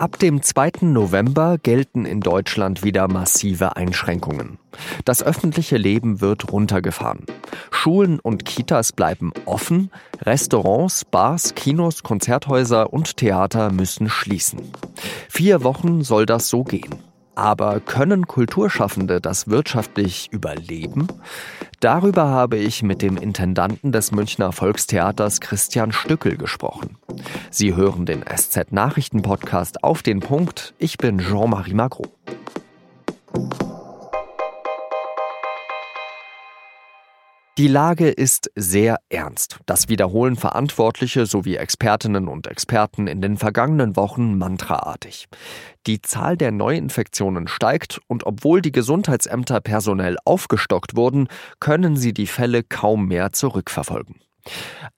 Ab dem 2. November gelten in Deutschland wieder massive Einschränkungen. Das öffentliche Leben wird runtergefahren. Schulen und Kitas bleiben offen, Restaurants, Bars, Kinos, Konzerthäuser und Theater müssen schließen. Vier Wochen soll das so gehen. Aber können Kulturschaffende das wirtschaftlich überleben? Darüber habe ich mit dem Intendanten des Münchner Volkstheaters Christian Stückel gesprochen. Sie hören den SZ Nachrichten Podcast auf den Punkt. Ich bin Jean-Marie Magro. Die Lage ist sehr ernst. Das wiederholen Verantwortliche sowie Expertinnen und Experten in den vergangenen Wochen mantraartig. Die Zahl der Neuinfektionen steigt und obwohl die Gesundheitsämter personell aufgestockt wurden, können sie die Fälle kaum mehr zurückverfolgen.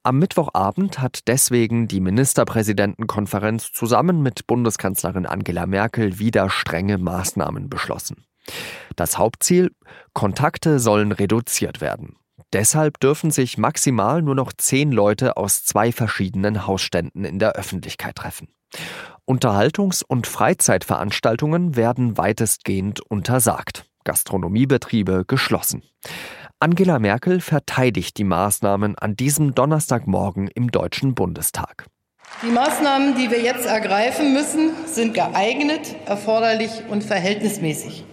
Am Mittwochabend hat deswegen die Ministerpräsidentenkonferenz zusammen mit Bundeskanzlerin Angela Merkel wieder strenge Maßnahmen beschlossen. Das Hauptziel Kontakte sollen reduziert werden. Deshalb dürfen sich maximal nur noch zehn Leute aus zwei verschiedenen Hausständen in der Öffentlichkeit treffen. Unterhaltungs- und Freizeitveranstaltungen werden weitestgehend untersagt. Gastronomiebetriebe geschlossen. Angela Merkel verteidigt die Maßnahmen an diesem Donnerstagmorgen im Deutschen Bundestag. Die Maßnahmen, die wir jetzt ergreifen müssen, sind geeignet, erforderlich und verhältnismäßig.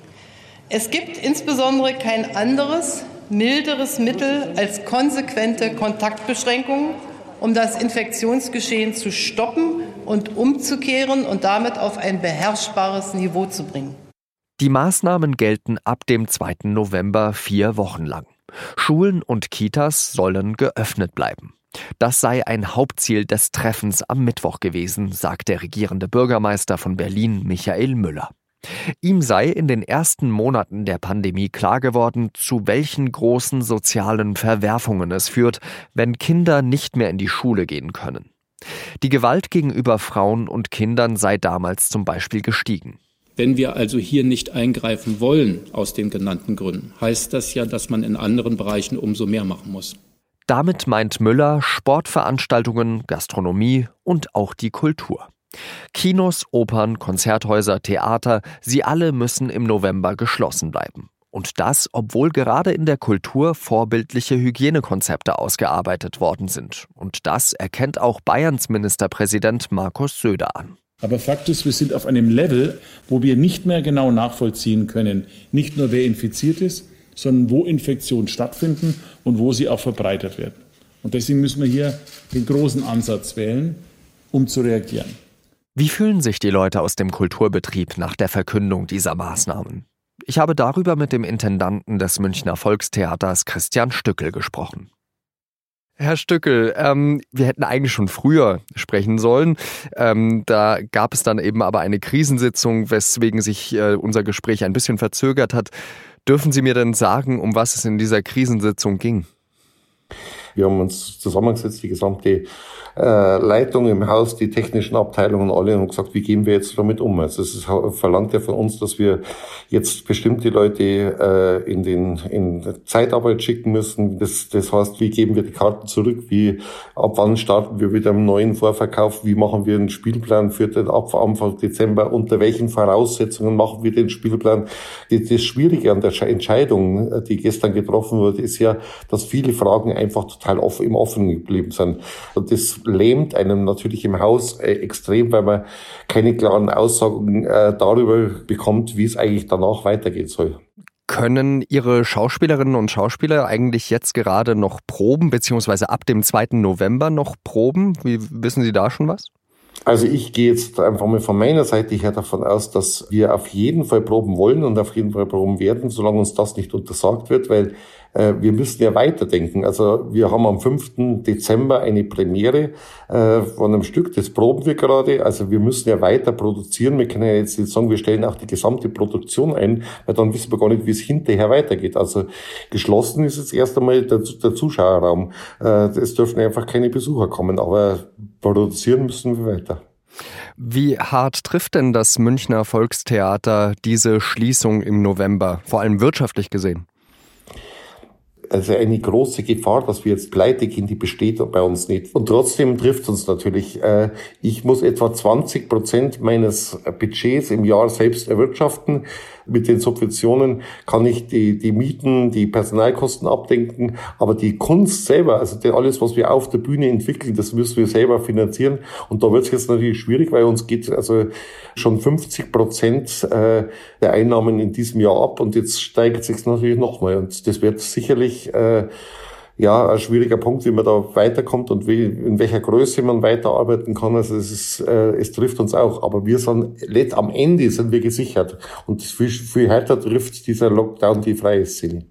Es gibt insbesondere kein anderes milderes Mittel als konsequente Kontaktbeschränkungen, um das Infektionsgeschehen zu stoppen und umzukehren und damit auf ein beherrschbares Niveau zu bringen. Die Maßnahmen gelten ab dem 2. November vier Wochen lang. Schulen und Kitas sollen geöffnet bleiben. Das sei ein Hauptziel des Treffens am Mittwoch gewesen, sagt der regierende Bürgermeister von Berlin Michael Müller. Ihm sei in den ersten Monaten der Pandemie klar geworden, zu welchen großen sozialen Verwerfungen es führt, wenn Kinder nicht mehr in die Schule gehen können. Die Gewalt gegenüber Frauen und Kindern sei damals zum Beispiel gestiegen. Wenn wir also hier nicht eingreifen wollen aus den genannten Gründen, heißt das ja, dass man in anderen Bereichen umso mehr machen muss. Damit meint Müller Sportveranstaltungen, Gastronomie und auch die Kultur. Kinos, Opern, Konzerthäuser, Theater, sie alle müssen im November geschlossen bleiben. Und das, obwohl gerade in der Kultur vorbildliche Hygienekonzepte ausgearbeitet worden sind. Und das erkennt auch Bayerns Ministerpräsident Markus Söder an. Aber Fakt ist, wir sind auf einem Level, wo wir nicht mehr genau nachvollziehen können, nicht nur wer infiziert ist, sondern wo Infektionen stattfinden und wo sie auch verbreitet werden. Und deswegen müssen wir hier den großen Ansatz wählen, um zu reagieren. Wie fühlen sich die Leute aus dem Kulturbetrieb nach der Verkündung dieser Maßnahmen? Ich habe darüber mit dem Intendanten des Münchner Volkstheaters Christian Stückel gesprochen. Herr Stückel, ähm, wir hätten eigentlich schon früher sprechen sollen. Ähm, da gab es dann eben aber eine Krisensitzung, weswegen sich äh, unser Gespräch ein bisschen verzögert hat. Dürfen Sie mir denn sagen, um was es in dieser Krisensitzung ging? Wir haben uns zusammengesetzt, die gesamte äh, Leitung im Haus, die technischen Abteilungen alle und gesagt, wie gehen wir jetzt damit um? Also es ist, verlangt ja von uns, dass wir jetzt bestimmte Leute äh, in den in Zeitarbeit schicken müssen. Das, das heißt, wie geben wir die Karten zurück? Wie ab wann starten wir wieder im neuen Vorverkauf? Wie machen wir einen Spielplan für den ab Anfang Dezember? Unter welchen Voraussetzungen machen wir den Spielplan? Das, das Schwierige an der Entscheidung, die gestern getroffen wurde, ist ja, dass viele Fragen einfach total offen, im Offenen geblieben sind. Und das lähmt einem natürlich im Haus äh, extrem, weil man keine klaren Aussagen äh, darüber bekommt, wie es eigentlich danach weitergehen soll. Können Ihre Schauspielerinnen und Schauspieler eigentlich jetzt gerade noch proben, beziehungsweise ab dem 2. November noch proben? Wie, wissen Sie da schon was? Also ich gehe jetzt einfach mal von meiner Seite her davon aus, dass wir auf jeden Fall proben wollen und auf jeden Fall proben werden, solange uns das nicht untersagt wird, weil wir müssen ja weiterdenken. Also wir haben am 5. Dezember eine Premiere äh, von einem Stück, das proben wir gerade. Also wir müssen ja weiter produzieren. Wir können ja jetzt nicht sagen, wir stellen auch die gesamte Produktion ein, weil dann wissen wir gar nicht, wie es hinterher weitergeht. Also geschlossen ist jetzt erst einmal der, der Zuschauerraum. Äh, es dürfen einfach keine Besucher kommen, aber produzieren müssen wir weiter. Wie hart trifft denn das Münchner Volkstheater diese Schließung im November, vor allem wirtschaftlich gesehen? Also eine große Gefahr, dass wir jetzt pleite gehen, die besteht bei uns nicht. Und trotzdem trifft uns natürlich. Äh, ich muss etwa 20 Prozent meines Budgets im Jahr selbst erwirtschaften. Mit den Subventionen kann ich die, die Mieten, die Personalkosten abdenken, aber die Kunst selber, also alles, was wir auf der Bühne entwickeln, das müssen wir selber finanzieren. Und da wird es jetzt natürlich schwierig, weil uns geht also schon 50 Prozent äh, der Einnahmen in diesem Jahr ab und jetzt steigt es sich natürlich nochmal. Und das wird sicherlich äh, ja, ein schwieriger Punkt, wie man da weiterkommt und wie, in welcher Größe man weiterarbeiten kann. Also es, ist, äh, es trifft uns auch. Aber wir sind, am Ende sind wir gesichert. Und viel, viel härter trifft dieser Lockdown die freie Szene.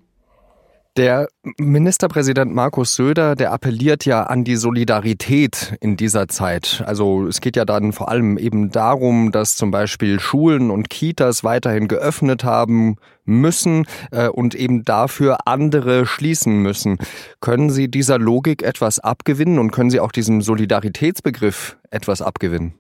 Der Ministerpräsident Markus Söder, der appelliert ja an die Solidarität in dieser Zeit. Also es geht ja dann vor allem eben darum, dass zum Beispiel Schulen und Kitas weiterhin geöffnet haben müssen äh, und eben dafür andere schließen müssen. Können Sie dieser Logik etwas abgewinnen und können Sie auch diesem Solidaritätsbegriff etwas abgewinnen?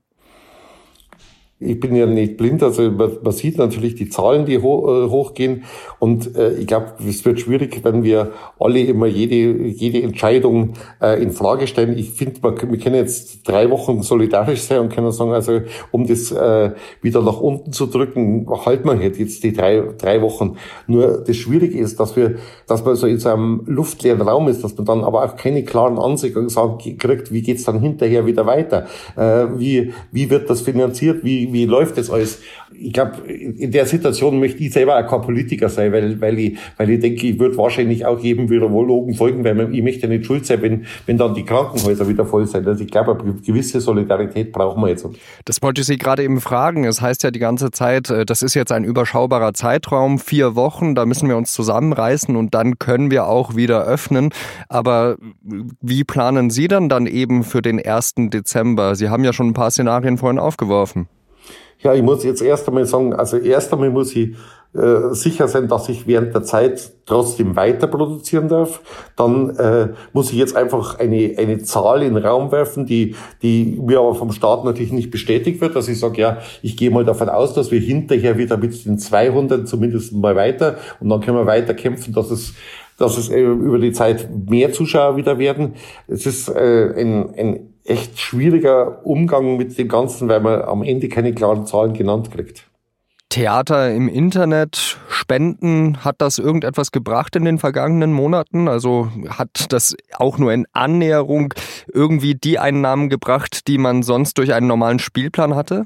Ich bin ja nicht blind, also man, man sieht natürlich die Zahlen, die ho äh, hochgehen. Und äh, ich glaube, es wird schwierig, wenn wir alle immer jede, jede Entscheidung äh, in Frage stellen. Ich finde, wir können jetzt drei Wochen solidarisch sein und können sagen, also um das äh, wieder nach unten zu drücken, halten wir halt jetzt die drei, drei Wochen. Nur das Schwierige ist, dass wir, dass man so in so einem luftleeren Raum ist, dass man dann aber auch keine klaren Ansagen kriegt, wie geht's dann hinterher wieder weiter? Äh, wie, wie wird das finanziert? Wie wie, läuft das alles? Ich glaube, in der Situation möchte ich selber auch kein Politiker sein, weil, weil, ich, weil ich denke, ich würde wahrscheinlich auch jedem Virologen folgen, weil ich möchte nicht schuld sein, wenn, wenn dann die Krankenhäuser wieder voll sind. Also ich glaube, eine gewisse Solidarität brauchen wir jetzt. Das wollte ich Sie gerade eben fragen. Es heißt ja die ganze Zeit, äh, das ist jetzt ein überschaubarer Zeitraum, vier Wochen, da müssen wir uns zusammenreißen und dann können wir auch wieder öffnen. Aber wie planen Sie dann dann eben für den 1. Dezember? Sie haben ja schon ein paar Szenarien vorhin aufgeworfen. Ja, ich muss jetzt erst einmal sagen, also erst einmal muss ich äh, sicher sein, dass ich während der Zeit trotzdem weiter produzieren darf. Dann äh, muss ich jetzt einfach eine, eine Zahl in den Raum werfen, die, die mir aber vom Staat natürlich nicht bestätigt wird, dass ich sage, ja, ich gehe mal davon aus, dass wir hinterher wieder mit den 200 zumindest mal weiter und dann können wir weiter kämpfen, dass es dass es äh, über die Zeit mehr Zuschauer wieder werden. Es ist äh, ein, ein echt schwieriger Umgang mit dem Ganzen, weil man am Ende keine klaren Zahlen genannt kriegt. Theater im Internet, Spenden, hat das irgendetwas gebracht in den vergangenen Monaten? Also hat das auch nur in Annäherung irgendwie die Einnahmen gebracht, die man sonst durch einen normalen Spielplan hatte?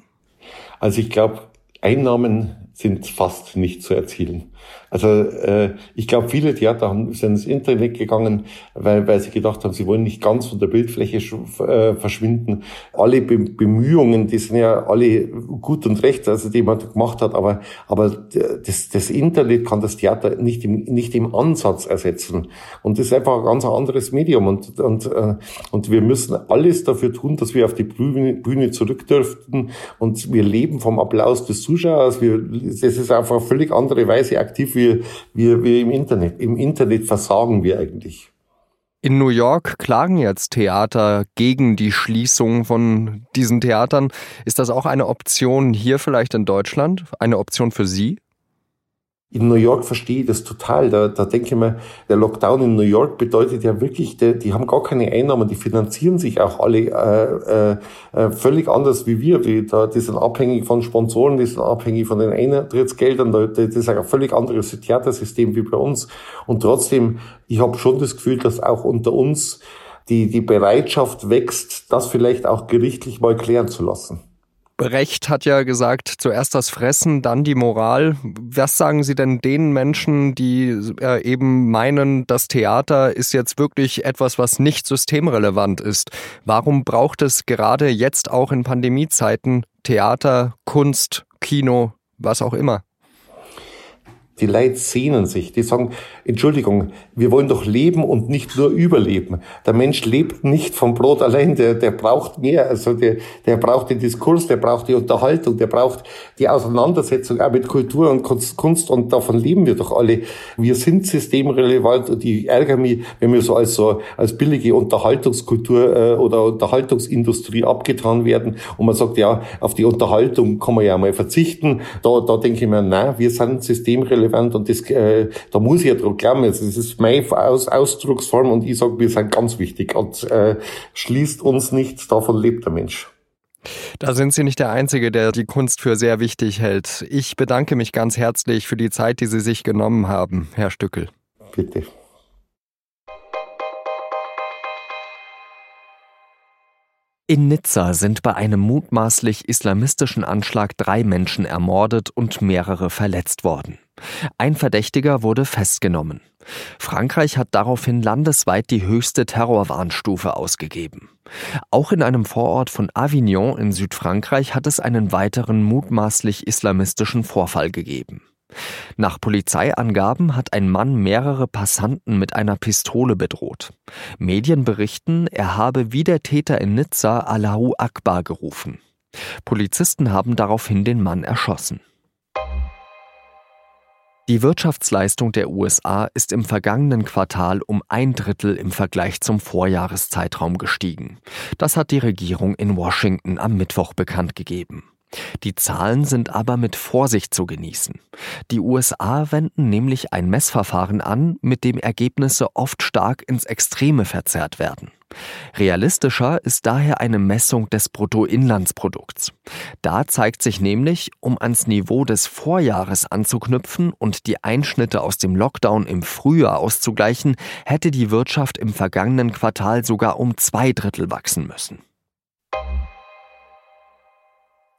Also ich glaube, Einnahmen sind fast nicht zu erzielen. Also äh, ich glaube, viele Theater haben, sind ins Internet gegangen, weil, weil sie gedacht haben, sie wollen nicht ganz von der Bildfläche äh, verschwinden. Alle Be Bemühungen, die sind ja alle gut und recht, also die man gemacht hat, aber, aber das, das Internet kann das Theater nicht im, nicht im Ansatz ersetzen. Und das ist einfach ein ganz anderes Medium. Und, und, äh, und wir müssen alles dafür tun, dass wir auf die Bühne, Bühne zurück dürften. Und wir leben vom Applaus des Zuschauers. Wir, das ist einfach eine völlig andere Weise aktiv wie, wie, wie im Internet. Im Internet versagen wir eigentlich. In New York klagen jetzt Theater gegen die Schließung von diesen Theatern. Ist das auch eine Option hier vielleicht in Deutschland? Eine Option für Sie? In New York verstehe ich das total. Da, da denke ich mir, der Lockdown in New York bedeutet ja wirklich, die, die haben gar keine Einnahmen, die finanzieren sich auch alle äh, äh, völlig anders wie wir. Die, da, die sind abhängig von Sponsoren, die sind abhängig von den Eintrittsgeldern. Das ist ein völlig anderes Theatersystem wie bei uns. Und trotzdem, ich habe schon das Gefühl, dass auch unter uns die, die Bereitschaft wächst, das vielleicht auch gerichtlich mal klären zu lassen. Brecht hat ja gesagt, zuerst das Fressen, dann die Moral. Was sagen Sie denn den Menschen, die äh, eben meinen, das Theater ist jetzt wirklich etwas, was nicht systemrelevant ist? Warum braucht es gerade jetzt auch in Pandemiezeiten Theater, Kunst, Kino, was auch immer? Die Leute sehnen sich, die sagen, Entschuldigung, wir wollen doch leben und nicht nur überleben. Der Mensch lebt nicht vom Brot allein, der, der braucht mehr. Also der, der braucht den Diskurs, der braucht die Unterhaltung, der braucht die Auseinandersetzung auch mit Kultur und Kunst und davon leben wir doch alle. Wir sind systemrelevant und ich ärgere mich, wenn wir so als, so als billige Unterhaltungskultur äh, oder Unterhaltungsindustrie abgetan werden und man sagt, ja, auf die Unterhaltung kann man ja mal verzichten. Da, da denke ich mir, nein, wir sind systemrelevant relevant und das, äh, da muss ich ja drauf glauben. Das ist meine Aus Ausdrucksform und ich sage, wir sind ganz wichtig und äh, schließt uns nicht, davon lebt der Mensch. Da sind Sie nicht der Einzige, der die Kunst für sehr wichtig hält. Ich bedanke mich ganz herzlich für die Zeit, die Sie sich genommen haben, Herr Stückel. Bitte. In Nizza sind bei einem mutmaßlich islamistischen Anschlag drei Menschen ermordet und mehrere verletzt worden. Ein Verdächtiger wurde festgenommen. Frankreich hat daraufhin landesweit die höchste Terrorwarnstufe ausgegeben. Auch in einem Vorort von Avignon in Südfrankreich hat es einen weiteren mutmaßlich islamistischen Vorfall gegeben. Nach Polizeiangaben hat ein Mann mehrere Passanten mit einer Pistole bedroht. Medien berichten, er habe wie der Täter in Nizza Allahu Akbar gerufen. Polizisten haben daraufhin den Mann erschossen. Die Wirtschaftsleistung der USA ist im vergangenen Quartal um ein Drittel im Vergleich zum Vorjahreszeitraum gestiegen. Das hat die Regierung in Washington am Mittwoch bekannt gegeben. Die Zahlen sind aber mit Vorsicht zu genießen. Die USA wenden nämlich ein Messverfahren an, mit dem Ergebnisse oft stark ins Extreme verzerrt werden. Realistischer ist daher eine Messung des Bruttoinlandsprodukts. Da zeigt sich nämlich, um ans Niveau des Vorjahres anzuknüpfen und die Einschnitte aus dem Lockdown im Frühjahr auszugleichen, hätte die Wirtschaft im vergangenen Quartal sogar um zwei Drittel wachsen müssen.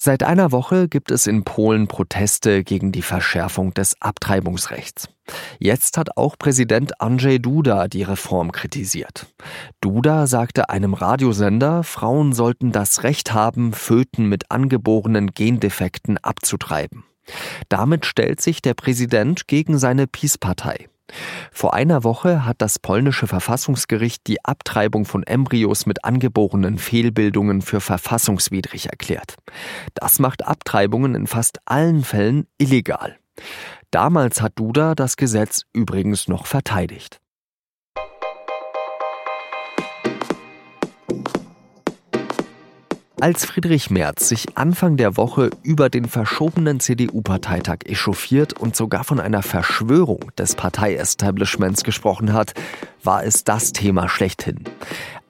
Seit einer Woche gibt es in Polen Proteste gegen die Verschärfung des Abtreibungsrechts. Jetzt hat auch Präsident Andrzej Duda die Reform kritisiert. Duda sagte einem Radiosender, Frauen sollten das Recht haben, Föten mit angeborenen Gendefekten abzutreiben. Damit stellt sich der Präsident gegen seine PiS-Partei. Vor einer Woche hat das polnische Verfassungsgericht die Abtreibung von Embryos mit angeborenen Fehlbildungen für verfassungswidrig erklärt. Das macht Abtreibungen in fast allen Fällen illegal. Damals hat Duda das Gesetz übrigens noch verteidigt. Als Friedrich Merz sich Anfang der Woche über den verschobenen CDU-Parteitag echauffiert und sogar von einer Verschwörung des Parteiestablishments gesprochen hat, war es das Thema schlechthin.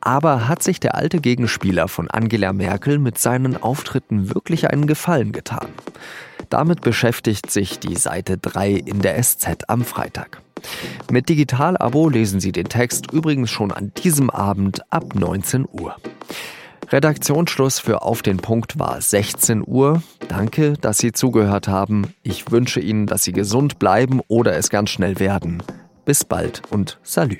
Aber hat sich der alte Gegenspieler von Angela Merkel mit seinen Auftritten wirklich einen Gefallen getan? Damit beschäftigt sich die Seite 3 in der SZ am Freitag. Mit Digital-Abo lesen Sie den Text übrigens schon an diesem Abend ab 19 Uhr. Redaktionsschluss für Auf den Punkt war 16 Uhr. Danke, dass Sie zugehört haben. Ich wünsche Ihnen, dass Sie gesund bleiben oder es ganz schnell werden. Bis bald und Salü.